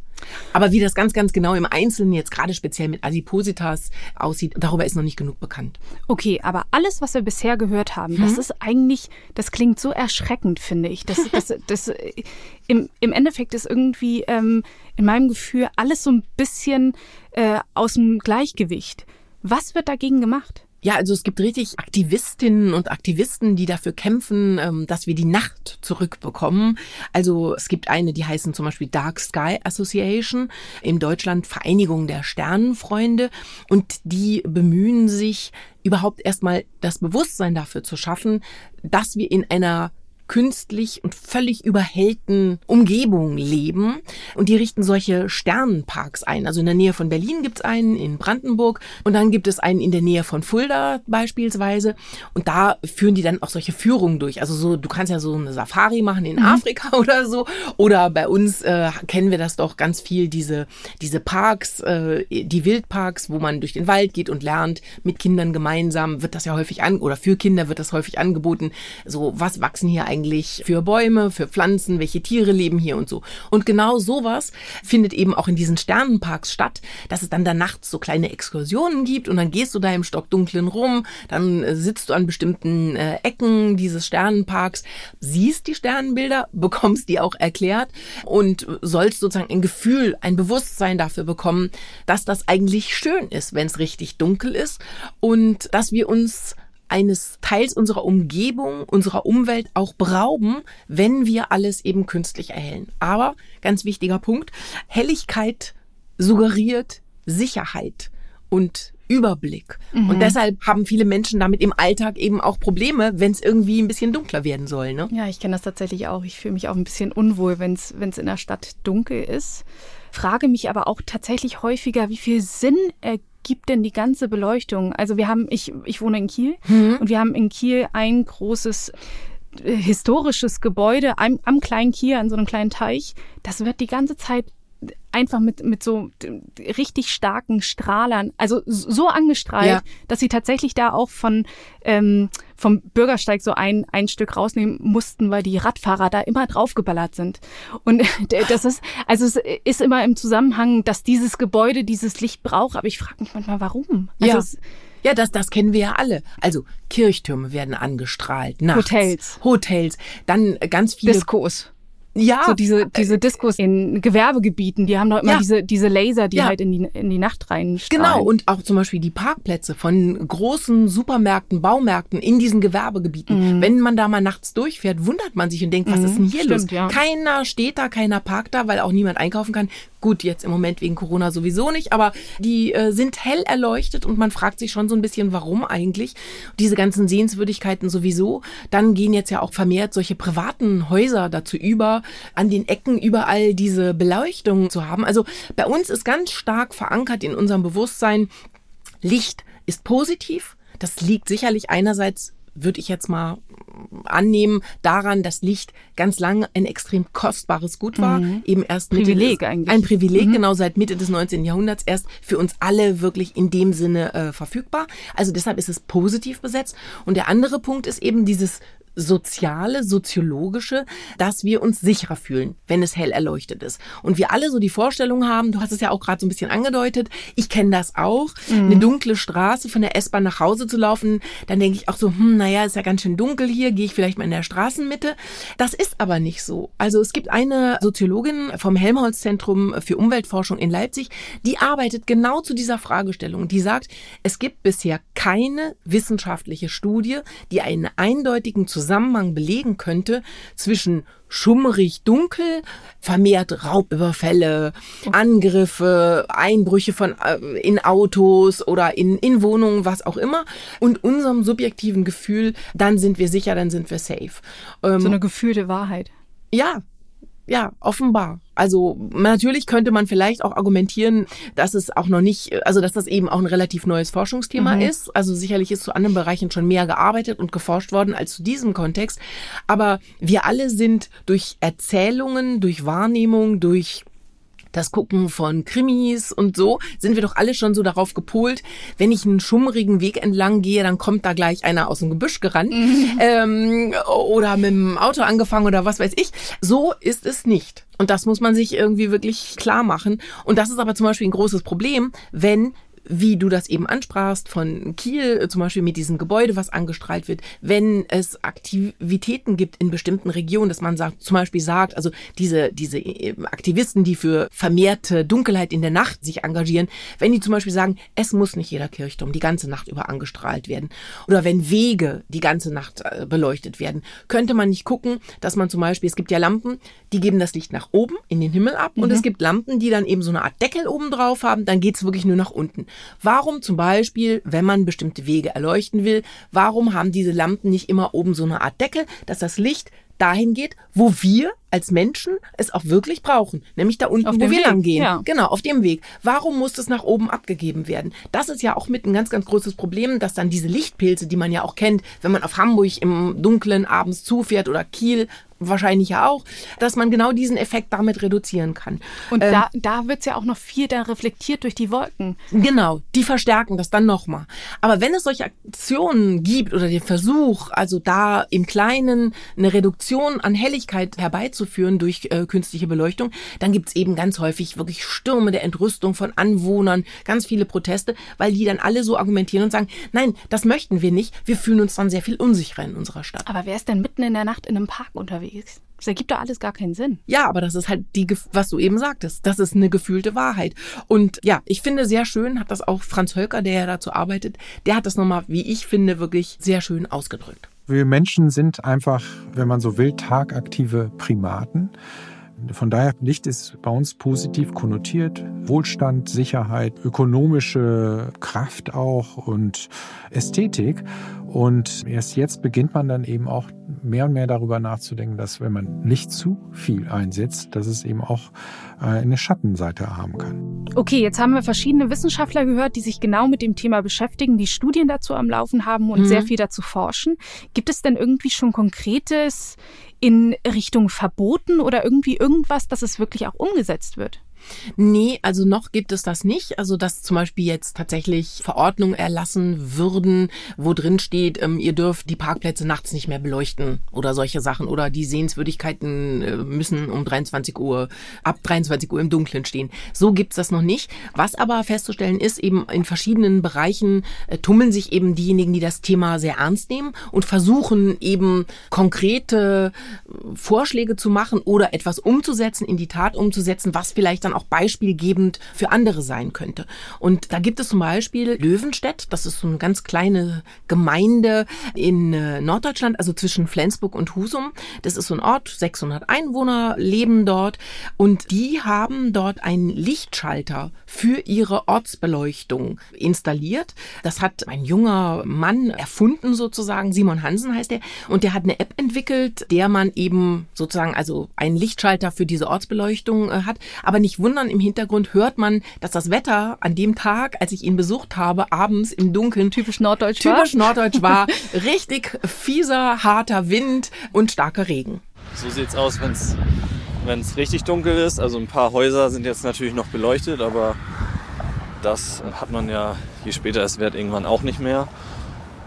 S4: Aber wie das ganz, ganz genau im Einzelnen jetzt gerade speziell mit Adipositas aussieht, darüber ist noch nicht genug bekannt.
S3: Okay, aber alles, was wir bisher gehört haben, hm? das ist eigentlich, das klingt so erschreckend, finde ich. Das, das, das, im, Im Endeffekt ist irgendwie ähm, in meinem Gefühl alles so ein bisschen äh, aus dem Gleichgewicht. Was wird dagegen gemacht?
S4: Ja, also es gibt richtig Aktivistinnen und Aktivisten, die dafür kämpfen, ähm, dass wir die Nacht zurückbekommen. Also es gibt eine, die heißen zum Beispiel Dark Sky Association, in Deutschland Vereinigung der Sternenfreunde und die bemühen sich überhaupt erstmal das Bewusstsein dafür zu schaffen, dass wir in einer künstlich und völlig überhellten Umgebungen leben. Und die richten solche Sternenparks ein. Also in der Nähe von Berlin gibt es einen, in Brandenburg. Und dann gibt es einen in der Nähe von Fulda beispielsweise. Und da führen die dann auch solche Führungen durch. Also so, du kannst ja so eine Safari machen in mhm. Afrika oder so. Oder bei uns äh, kennen wir das doch ganz viel, diese, diese Parks, äh, die Wildparks, wo man durch den Wald geht und lernt, mit Kindern gemeinsam wird das ja häufig an, oder für Kinder wird das häufig angeboten. So, was wachsen hier eigentlich eigentlich für Bäume, für Pflanzen, welche Tiere leben hier und so. Und genau sowas findet eben auch in diesen Sternenparks statt, dass es dann da nachts so kleine Exkursionen gibt und dann gehst du da im Stockdunklen rum, dann äh, sitzt du an bestimmten äh, Ecken dieses Sternenparks, siehst die Sternenbilder, bekommst die auch erklärt und sollst sozusagen ein Gefühl, ein Bewusstsein dafür bekommen, dass das eigentlich schön ist, wenn es richtig dunkel ist und dass wir uns eines Teils unserer Umgebung, unserer Umwelt auch berauben, wenn wir alles eben künstlich erhellen. Aber ganz wichtiger Punkt, Helligkeit suggeriert Sicherheit und Überblick. Mhm. Und deshalb haben viele Menschen damit im Alltag eben auch Probleme, wenn es irgendwie ein bisschen dunkler werden soll. Ne?
S3: Ja, ich kenne das tatsächlich auch. Ich fühle mich auch ein bisschen unwohl, wenn es in der Stadt dunkel ist. Frage mich aber auch tatsächlich häufiger, wie viel Sinn ergibt denn die ganze Beleuchtung? Also wir haben, ich, ich wohne in Kiel mhm. und wir haben in Kiel ein großes äh, historisches Gebäude am, am kleinen Kiel, an so einem kleinen Teich. Das wird die ganze Zeit einfach mit, mit so richtig starken Strahlern, also so angestrahlt, ja. dass sie tatsächlich da auch von ähm, vom Bürgersteig so ein, ein Stück rausnehmen mussten, weil die Radfahrer da immer draufgeballert sind. Und das ist, also es ist immer im Zusammenhang, dass dieses Gebäude dieses Licht braucht, aber ich frage mich manchmal, warum?
S4: Also ja. Es, ja, das, das kennen wir ja alle. Also Kirchtürme werden angestrahlt, nachts.
S3: Hotels.
S4: Hotels. Dann ganz viele.
S3: Diskos.
S4: Ja.
S3: So diese, diese Diskos in Gewerbegebieten, die haben doch immer ja. diese, diese Laser, die ja. halt in die, in die Nacht rein
S4: Genau, und auch zum Beispiel die Parkplätze von großen Supermärkten, Baumärkten in diesen Gewerbegebieten. Mhm. Wenn man da mal nachts durchfährt, wundert man sich und denkt, was mhm. ist denn hier Stimmt, los? Ja. Keiner steht da, keiner parkt da, weil auch niemand einkaufen kann. Gut, jetzt im Moment wegen Corona sowieso nicht, aber die äh, sind hell erleuchtet und man fragt sich schon so ein bisschen, warum eigentlich. Diese ganzen Sehenswürdigkeiten sowieso. Dann gehen jetzt ja auch vermehrt solche privaten Häuser dazu über, an den Ecken überall diese Beleuchtung zu haben. Also bei uns ist ganz stark verankert in unserem Bewusstsein, Licht ist positiv. Das liegt sicherlich einerseits würde ich jetzt mal annehmen, daran, dass Licht ganz lange ein extrem kostbares Gut war. Mhm. Eben erst
S3: Privileg des, eigentlich.
S4: Ein Privileg, mhm. genau seit Mitte des 19. Jahrhunderts erst für uns alle wirklich in dem Sinne äh, verfügbar. Also deshalb ist es positiv besetzt. Und der andere Punkt ist eben dieses soziale, soziologische, dass wir uns sicherer fühlen, wenn es hell erleuchtet ist. Und wir alle so die Vorstellung haben, du hast es ja auch gerade so ein bisschen angedeutet, ich kenne das auch, mhm. eine dunkle Straße von der S-Bahn nach Hause zu laufen, dann denke ich auch so, hm, naja, ist ja ganz schön dunkel hier, gehe ich vielleicht mal in der Straßenmitte. Das ist aber nicht so. Also es gibt eine Soziologin vom Helmholtz-Zentrum für Umweltforschung in Leipzig, die arbeitet genau zu dieser Fragestellung. Die sagt, es gibt bisher keine wissenschaftliche Studie, die einen eindeutigen Zusammenhang Zusammenhang belegen könnte zwischen schummrig dunkel, vermehrt Raubüberfälle, Angriffe, Einbrüche von äh, in Autos oder in, in Wohnungen, was auch immer, und unserem subjektiven Gefühl, dann sind wir sicher, dann sind wir safe.
S3: Ähm, so eine gefühlte Wahrheit.
S4: Ja, ja, offenbar. Also natürlich könnte man vielleicht auch argumentieren, dass es auch noch nicht, also dass das eben auch ein relativ neues Forschungsthema mhm. ist. Also sicherlich ist zu anderen Bereichen schon mehr gearbeitet und geforscht worden als zu diesem Kontext. Aber wir alle sind durch Erzählungen, durch Wahrnehmung, durch das Gucken von Krimis und so, sind wir doch alle schon so darauf gepolt, wenn ich einen schummrigen Weg entlang gehe, dann kommt da gleich einer aus dem Gebüsch gerannt mhm. ähm, oder mit dem Auto angefangen oder was weiß ich. So ist es nicht. Und das muss man sich irgendwie wirklich klar machen. Und das ist aber zum Beispiel ein großes Problem, wenn wie du das eben ansprachst, von Kiel äh, zum Beispiel mit diesem Gebäude, was angestrahlt wird, wenn es Aktivitäten gibt in bestimmten Regionen, dass man sagt, zum Beispiel sagt, also diese, diese äh, Aktivisten, die für vermehrte Dunkelheit in der Nacht sich engagieren, wenn die zum Beispiel sagen, es muss nicht jeder Kirchturm die ganze Nacht über angestrahlt werden oder wenn Wege die ganze Nacht äh, beleuchtet werden, könnte man nicht gucken, dass man zum Beispiel, es gibt ja Lampen, die geben das Licht nach oben in den Himmel ab mhm. und es gibt Lampen, die dann eben so eine Art Deckel oben drauf haben, dann geht's wirklich nur nach unten. Warum zum Beispiel, wenn man bestimmte Wege erleuchten will, warum haben diese Lampen nicht immer oben so eine Art Deckel, dass das Licht dahin geht, wo wir als Menschen es auch wirklich brauchen, nämlich da unten, wo wir lang gehen. Ja. Genau, auf dem Weg. Warum muss das nach oben abgegeben werden? Das ist ja auch mit ein ganz, ganz großes Problem, dass dann diese Lichtpilze, die man ja auch kennt, wenn man auf Hamburg im Dunkeln abends zufährt oder Kiel wahrscheinlich ja auch, dass man genau diesen Effekt damit reduzieren kann.
S3: Und ähm, da, da wird's ja auch noch viel da reflektiert durch die Wolken.
S4: Genau, die verstärken das dann nochmal. Aber wenn es solche Aktionen gibt oder den Versuch, also da im Kleinen eine Reduktion an Helligkeit herbeizuführen durch äh, künstliche Beleuchtung, dann gibt's eben ganz häufig wirklich Stürme der Entrüstung von Anwohnern, ganz viele Proteste, weil die dann alle so argumentieren und sagen, nein, das möchten wir nicht, wir fühlen uns dann sehr viel unsicherer in unserer Stadt.
S3: Aber wer ist denn mitten in der Nacht in einem Park unterwegs? Das ergibt doch alles gar keinen Sinn.
S4: Ja, aber das ist halt die, was du eben sagtest. Das ist eine gefühlte Wahrheit. Und ja, ich finde sehr schön, hat das auch Franz Hölker, der ja dazu arbeitet, der hat das nochmal, wie ich finde, wirklich sehr schön ausgedrückt.
S5: Wir Menschen sind einfach, wenn man so will, tagaktive Primaten. Von daher, Licht ist bei uns positiv konnotiert. Wohlstand, Sicherheit, ökonomische Kraft auch und Ästhetik. Und erst jetzt beginnt man dann eben auch mehr und mehr darüber nachzudenken, dass wenn man nicht zu viel einsetzt, dass es eben auch äh, eine Schattenseite haben kann.
S3: Okay, jetzt haben wir verschiedene Wissenschaftler gehört, die sich genau mit dem Thema beschäftigen, die Studien dazu am Laufen haben und mhm. sehr viel dazu forschen. Gibt es denn irgendwie schon konkretes in Richtung Verboten oder irgendwie irgendwas, dass es wirklich auch umgesetzt wird?
S4: Nee, also noch gibt es das nicht. Also, dass zum Beispiel jetzt tatsächlich Verordnungen erlassen würden, wo drin steht, ähm, ihr dürft die Parkplätze nachts nicht mehr beleuchten oder solche Sachen oder die Sehenswürdigkeiten äh, müssen um 23 Uhr, ab 23 Uhr im Dunkeln stehen. So gibt's das noch nicht. Was aber festzustellen ist, eben in verschiedenen Bereichen äh, tummeln sich eben diejenigen, die das Thema sehr ernst nehmen und versuchen eben konkrete äh, Vorschläge zu machen oder etwas umzusetzen, in die Tat umzusetzen, was vielleicht dann dann auch beispielgebend für andere sein könnte. Und da gibt es zum Beispiel Löwenstedt, das ist so eine ganz kleine Gemeinde in äh, Norddeutschland, also zwischen Flensburg und Husum. Das ist so ein Ort, 600 Einwohner leben dort und die haben dort einen Lichtschalter für ihre Ortsbeleuchtung installiert. Das hat ein junger Mann erfunden sozusagen, Simon Hansen heißt er, und der hat eine App entwickelt, der man eben sozusagen also einen Lichtschalter für diese Ortsbeleuchtung äh, hat, aber nicht wundern, im Hintergrund hört man, dass das Wetter an dem Tag, als ich ihn besucht habe, abends im Dunkeln
S3: typisch norddeutsch
S4: typisch war. norddeutsch war. Richtig fieser, harter Wind und starker Regen.
S8: So sieht's aus, wenn's wenn es richtig dunkel ist. Also ein paar Häuser sind jetzt natürlich noch beleuchtet, aber das hat man ja, je später es wird, irgendwann auch nicht mehr.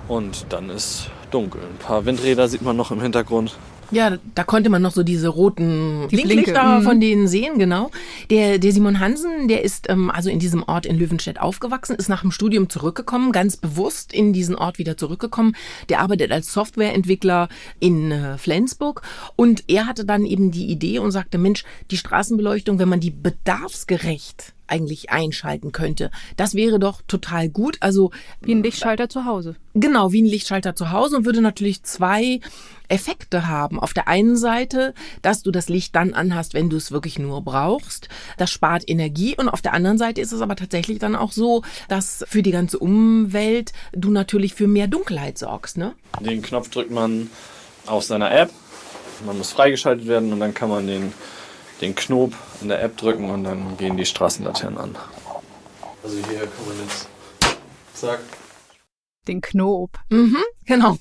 S8: Und dann ist dunkel. Ein paar Windräder sieht man noch im Hintergrund.
S4: Ja, da konnte man noch so diese roten Blinklichter mhm. von denen sehen, genau. Der, der Simon Hansen, der ist ähm, also in diesem Ort in Löwenstedt aufgewachsen, ist nach dem Studium zurückgekommen, ganz bewusst in diesen Ort wieder zurückgekommen. Der arbeitet als Softwareentwickler in äh, Flensburg und er hatte dann eben die Idee und sagte, Mensch, die Straßenbeleuchtung, wenn man die bedarfsgerecht eigentlich einschalten könnte. Das wäre doch total gut. Also
S3: wie ein Lichtschalter zu Hause.
S4: Genau, wie ein Lichtschalter zu Hause und würde natürlich zwei Effekte haben. Auf der einen Seite, dass du das Licht dann anhast, wenn du es wirklich nur brauchst. Das spart Energie und auf der anderen Seite ist es aber tatsächlich dann auch so, dass für die ganze Umwelt du natürlich für mehr Dunkelheit sorgst. Ne?
S8: Den Knopf drückt man auf seiner App. Man muss freigeschaltet werden und dann kann man den den Knob in der App drücken und dann gehen die Straßenlaternen an. Also hier kann man jetzt zack.
S3: Den Knob.
S4: Mhm, genau.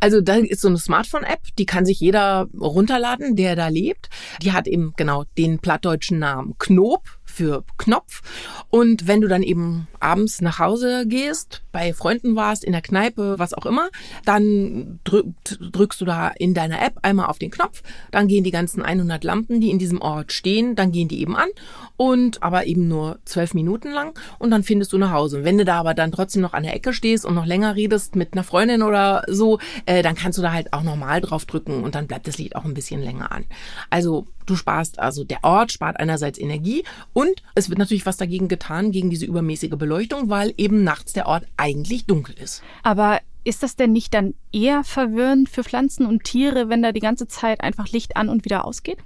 S4: Also da ist so eine Smartphone-App, die kann sich jeder runterladen, der da lebt. Die hat eben genau den plattdeutschen Namen Knob für Knopf. Und wenn du dann eben abends nach Hause gehst, bei Freunden warst, in der Kneipe, was auch immer, dann drückt, drückst du da in deiner App einmal auf den Knopf, dann gehen die ganzen 100 Lampen, die in diesem Ort stehen, dann gehen die eben an und aber eben nur zwölf Minuten lang und dann findest du nach Hause. Und wenn du da aber dann trotzdem noch an der Ecke stehst und noch länger redest mit einer Freundin oder so, äh, dann kannst du da halt auch nochmal drauf drücken und dann bleibt das Lied auch ein bisschen länger an. Also du sparst, also der Ort spart einerseits Energie und es wird natürlich was dagegen getan, gegen diese übermäßige Beleuchtung, weil eben nachts der Ort eigentlich dunkel ist.
S3: Aber ist das denn nicht dann eher verwirrend für Pflanzen und Tiere, wenn da die ganze Zeit einfach Licht an und wieder ausgeht?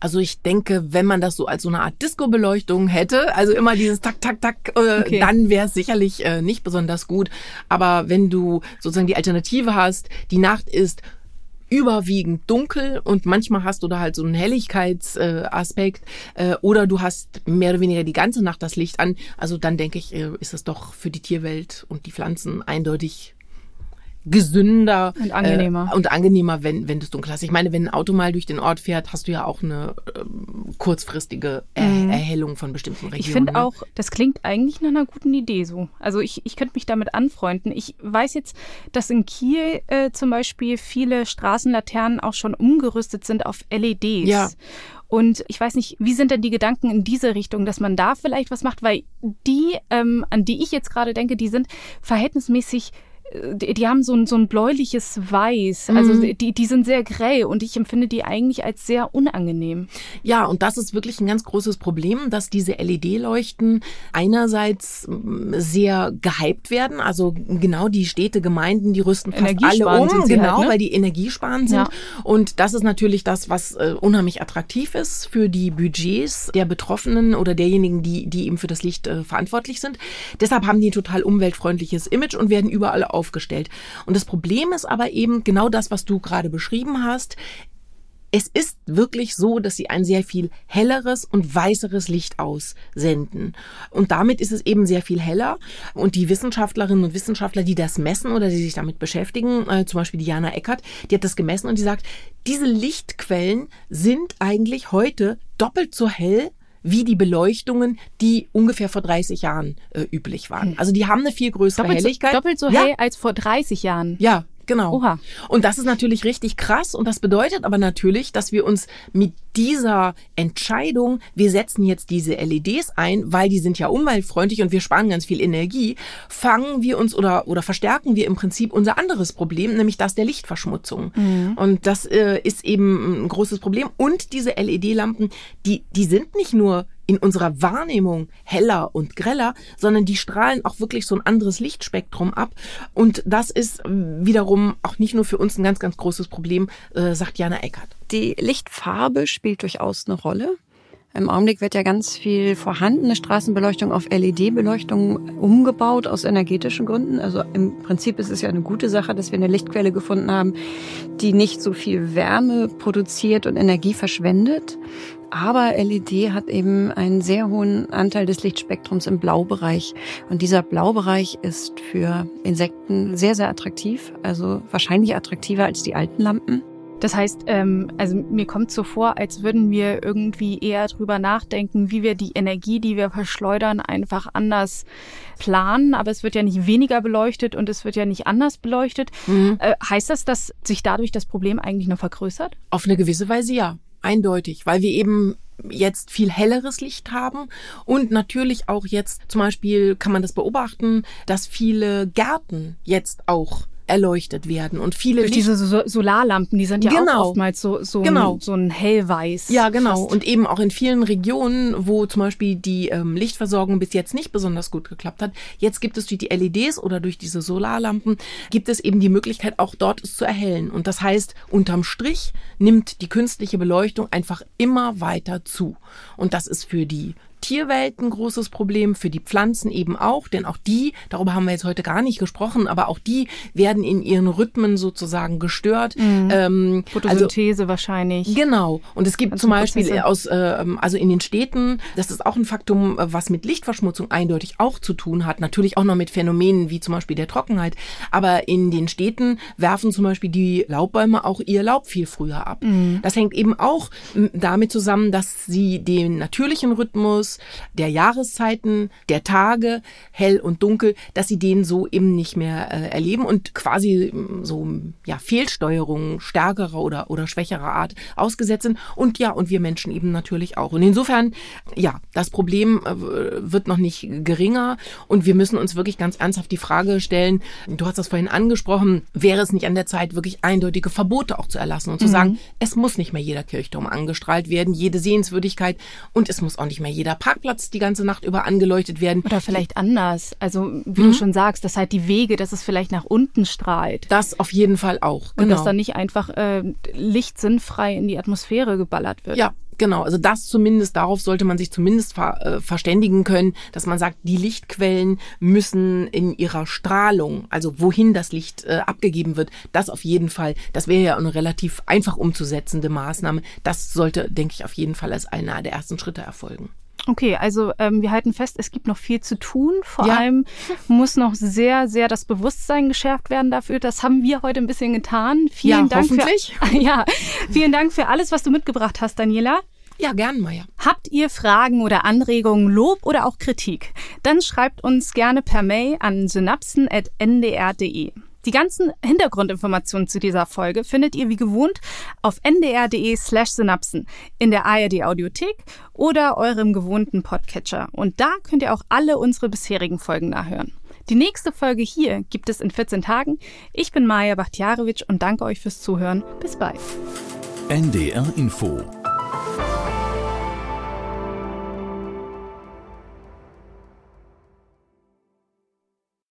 S4: Also ich denke, wenn man das so als so eine Art Disco-Beleuchtung hätte, also immer dieses Tak, Tak, Tak, äh, okay. dann wäre es sicherlich äh, nicht besonders gut. Aber wenn du sozusagen die Alternative hast, die Nacht ist überwiegend dunkel und manchmal hast du da halt so einen Helligkeitsaspekt äh, oder du hast mehr oder weniger die ganze Nacht das Licht an. Also dann denke ich, äh, ist es doch für die Tierwelt und die Pflanzen eindeutig gesünder
S3: und angenehmer
S4: äh, und angenehmer, wenn wenn du es dunkel hast. Ich meine, wenn ein Auto mal durch den Ort fährt, hast du ja auch eine ähm, kurzfristige er mhm. Erhellung von bestimmten Regionen.
S3: Ich finde auch, das klingt eigentlich nach einer guten Idee so. Also ich, ich könnte mich damit anfreunden. Ich weiß jetzt, dass in Kiel äh, zum Beispiel viele Straßenlaternen auch schon umgerüstet sind auf LEDs.
S4: Ja.
S3: Und ich weiß nicht, wie sind denn die Gedanken in diese Richtung, dass man da vielleicht was macht, weil die, ähm, an die ich jetzt gerade denke, die sind verhältnismäßig die, die haben so ein, so ein bläuliches Weiß. Also
S4: Mhm.
S3: die, die sind sehr grell und ich empfinde die eigentlich als sehr unangenehm.
S4: Ja, und das ist wirklich ein ganz großes Problem, dass diese LED-Leuchten einerseits mm, sehr gehypt werden. Also genau die Städte, Gemeinden, die rüsten fast alle um,
S3: sie
S4: genau,
S3: halt, ne?
S4: weil die energiesparend sind.
S3: Ja.
S4: Und das ist natürlich das, was äh, unheimlich attraktiv ist für die Budgets der Betroffenen oder derjenigen, die, die eben für das Licht äh, verantwortlich sind. Deshalb haben die ein total umweltfreundliches Image und werden überall aufgestellt. Und das Problem ist aber eben genau das, was du gerade beschrieben hast. Es ist wirklich so, dass sie ein sehr viel helleres und weißeres Licht aussenden. Und damit ist es eben sehr viel heller. Und die Wissenschaftlerinnen und Wissenschaftler, die das messen oder die sich damit beschäftigen, äh, zum Beispiel Diana Eckert, die hat das gemessen und die sagt, diese Lichtquellen sind eigentlich heute doppelt so hell wie die Beleuchtungen, die ungefähr vor 30 Jahren äh, üblich waren. Also die haben eine viel größere
S3: Doppelt so,
S4: Helligkeit.
S3: doppelt so
S4: Ja.
S3: hell als vor 30 Jahren.
S4: Ja, genau.
S3: Oha.
S4: Und das ist natürlich richtig krass und das bedeutet aber natürlich, dass wir uns mit dieser Entscheidung, wir setzen jetzt diese LEDs ein, weil die sind ja umweltfreundlich und wir sparen ganz viel Energie, fangen wir uns oder, oder verstärken wir im Prinzip unser anderes Problem, nämlich das der Lichtverschmutzung. Und das äh, ist eben ein großes Problem. Und diese LED-Lampen, die, die sind nicht nur in unserer Wahrnehmung heller und greller, sondern die strahlen auch wirklich so ein anderes Lichtspektrum ab. Und das ist wiederum auch nicht nur für uns ein ganz, ganz großes Problem, äh, sagt Jana Eckert.
S1: Die Lichtfarbe spielt durchaus eine Rolle. Im Augenblick wird ja ganz viel vorhandene Straßenbeleuchtung auf LED-Beleuchtung umgebaut aus energetischen Gründen. Also im Prinzip ist es ja eine gute Sache, dass wir eine Lichtquelle gefunden haben, die nicht so viel Wärme produziert und Energie verschwendet. Aber LED hat eben einen sehr hohen Anteil des Lichtspektrums im Blaubereich. Und dieser Blaubereich ist für Insekten sehr, sehr attraktiv. Also wahrscheinlich attraktiver als die alten Lampen.
S3: Das heißt, ähm, also mir kommt so vor, als würden wir irgendwie eher drüber nachdenken, wie wir die Energie, die wir verschleudern, einfach anders planen. Aber es wird ja nicht weniger beleuchtet und es wird ja nicht anders beleuchtet. Äh, heißt das, dass sich dadurch das Problem eigentlich nur vergrößert?
S4: Auf eine gewisse Weise ja, eindeutig, weil wir eben jetzt viel helleres Licht haben und natürlich auch jetzt zum Beispiel kann man das beobachten, dass viele Gärten jetzt auch erleuchtet werden und viele
S3: Durch diese so Solarlampen, die sind ja
S4: Genau.
S3: auch oftmals so, so,
S4: Genau.
S3: ein, so ein hellweiß.
S4: Ja, genau.
S3: fast.
S4: Und eben auch in vielen Regionen, wo zum Beispiel die ähm, Lichtversorgung bis jetzt nicht besonders gut geklappt hat. Jetzt gibt es durch die LEDs oder durch diese Solarlampen, gibt es eben die Möglichkeit, auch dort es zu erhellen. Und das heißt, unterm Strich nimmt die künstliche Beleuchtung einfach immer weiter zu. Und das ist für die Tierwelt ein großes Problem, für die Pflanzen eben auch, denn auch die, darüber haben wir jetzt heute gar nicht gesprochen, aber auch die werden in ihren Rhythmen sozusagen gestört.
S3: Mhm.
S4: Ähm, also
S3: Photosynthese wahrscheinlich.
S4: Genau. Und es gibt
S3: Ganzen
S4: zum Beispiel
S3: Prozesse.
S4: aus, äh, also in den Städten, das ist auch ein Faktum, was mit Lichtverschmutzung eindeutig auch zu tun hat. Natürlich auch noch mit Phänomenen wie zum Beispiel der Trockenheit. Aber in den Städten werfen zum Beispiel die Laubbäume auch ihr Laub viel früher ab. Das hängt eben auch damit zusammen, dass sie den natürlichen Rhythmus der Jahreszeiten, der Tage, hell und dunkel, dass sie den so eben nicht mehr äh, erleben und quasi m, so ja Fehlsteuerungen stärkerer oder oder schwächerer Art ausgesetzt sind. Und ja und wir Menschen eben natürlich auch. Und insofern ja das Problem äh, wird noch nicht geringer. Und wir müssen uns wirklich ganz ernsthaft die Frage stellen du hast das vorhin angesprochen wäre es nicht an der Zeit wirklich eindeutige Verbote auch zu erlassen und zu sagen es muss nicht mehr jeder Kirchturm angestrahlt werden jede Sehenswürdigkeit und es muss auch nicht mehr jeder Parkplatz die ganze Nacht über angeleuchtet werden
S3: Oder vielleicht anders. Also, wie
S4: Mhm.
S3: du schon sagst, dass halt die Wege, dass es vielleicht nach unten strahlt.
S4: das auf jeden Fall auch
S3: Und
S4: genau
S3: dass dann nicht einfach äh, Licht sinnfrei in die Atmosphäre geballert wird.
S4: Ja, genau. Also das zumindest, darauf sollte man sich zumindest ver, äh, verständigen können, dass man sagt, die Lichtquellen müssen in ihrer Strahlung, also wohin das Licht äh, abgegeben wird, das auf jeden Fall, das wäre ja eine relativ einfach umzusetzende Maßnahme. Das sollte, denke ich, auf jeden Fall als einer der ersten Schritte erfolgen.
S3: Okay, also ähm, wir halten fest, es gibt noch viel zu tun. Vor
S4: Ja.
S3: allem muss noch sehr, sehr das Bewusstsein geschärft werden dafür. Das haben wir heute ein bisschen getan. Vielen
S4: Ja,
S3: Dank
S4: hoffentlich.
S3: Für, ja, vielen Dank für alles, was du mitgebracht hast, Daniela.
S4: Ja, gern, Maya.
S3: Habt ihr Fragen oder Anregungen, Lob oder auch Kritik? Dann schreibt uns gerne per Mail an synapsen.ndr.de. Die ganzen Hintergrundinformationen zu dieser Folge findet ihr wie gewohnt auf ndr.de slash synapsen, in der ARD Audiothek oder eurem gewohnten Podcatcher. Und da könnt ihr auch alle unsere bisherigen Folgen nachhören. Die nächste Folge hier gibt es in 14 Tagen. Ich bin Maja Bachtjarewitsch und danke euch fürs Zuhören. Bis bald.
S2: NDR Info